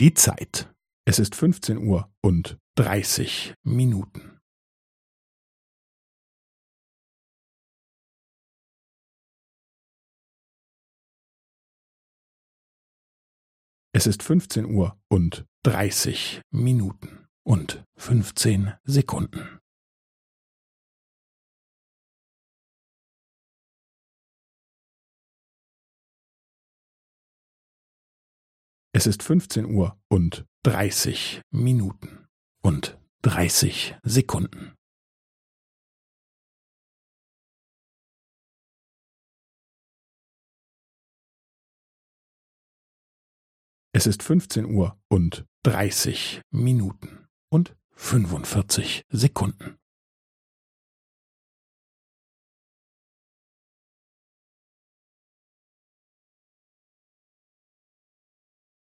Die Zeit. Es ist 15 Uhr und 30 Minuten. Es ist 15 Uhr und 30 Minuten und 15 Sekunden. Es ist 15 Uhr und 30 Minuten und 30 Sekunden. Es ist 15 Uhr und 30 Minuten und 45 Sekunden.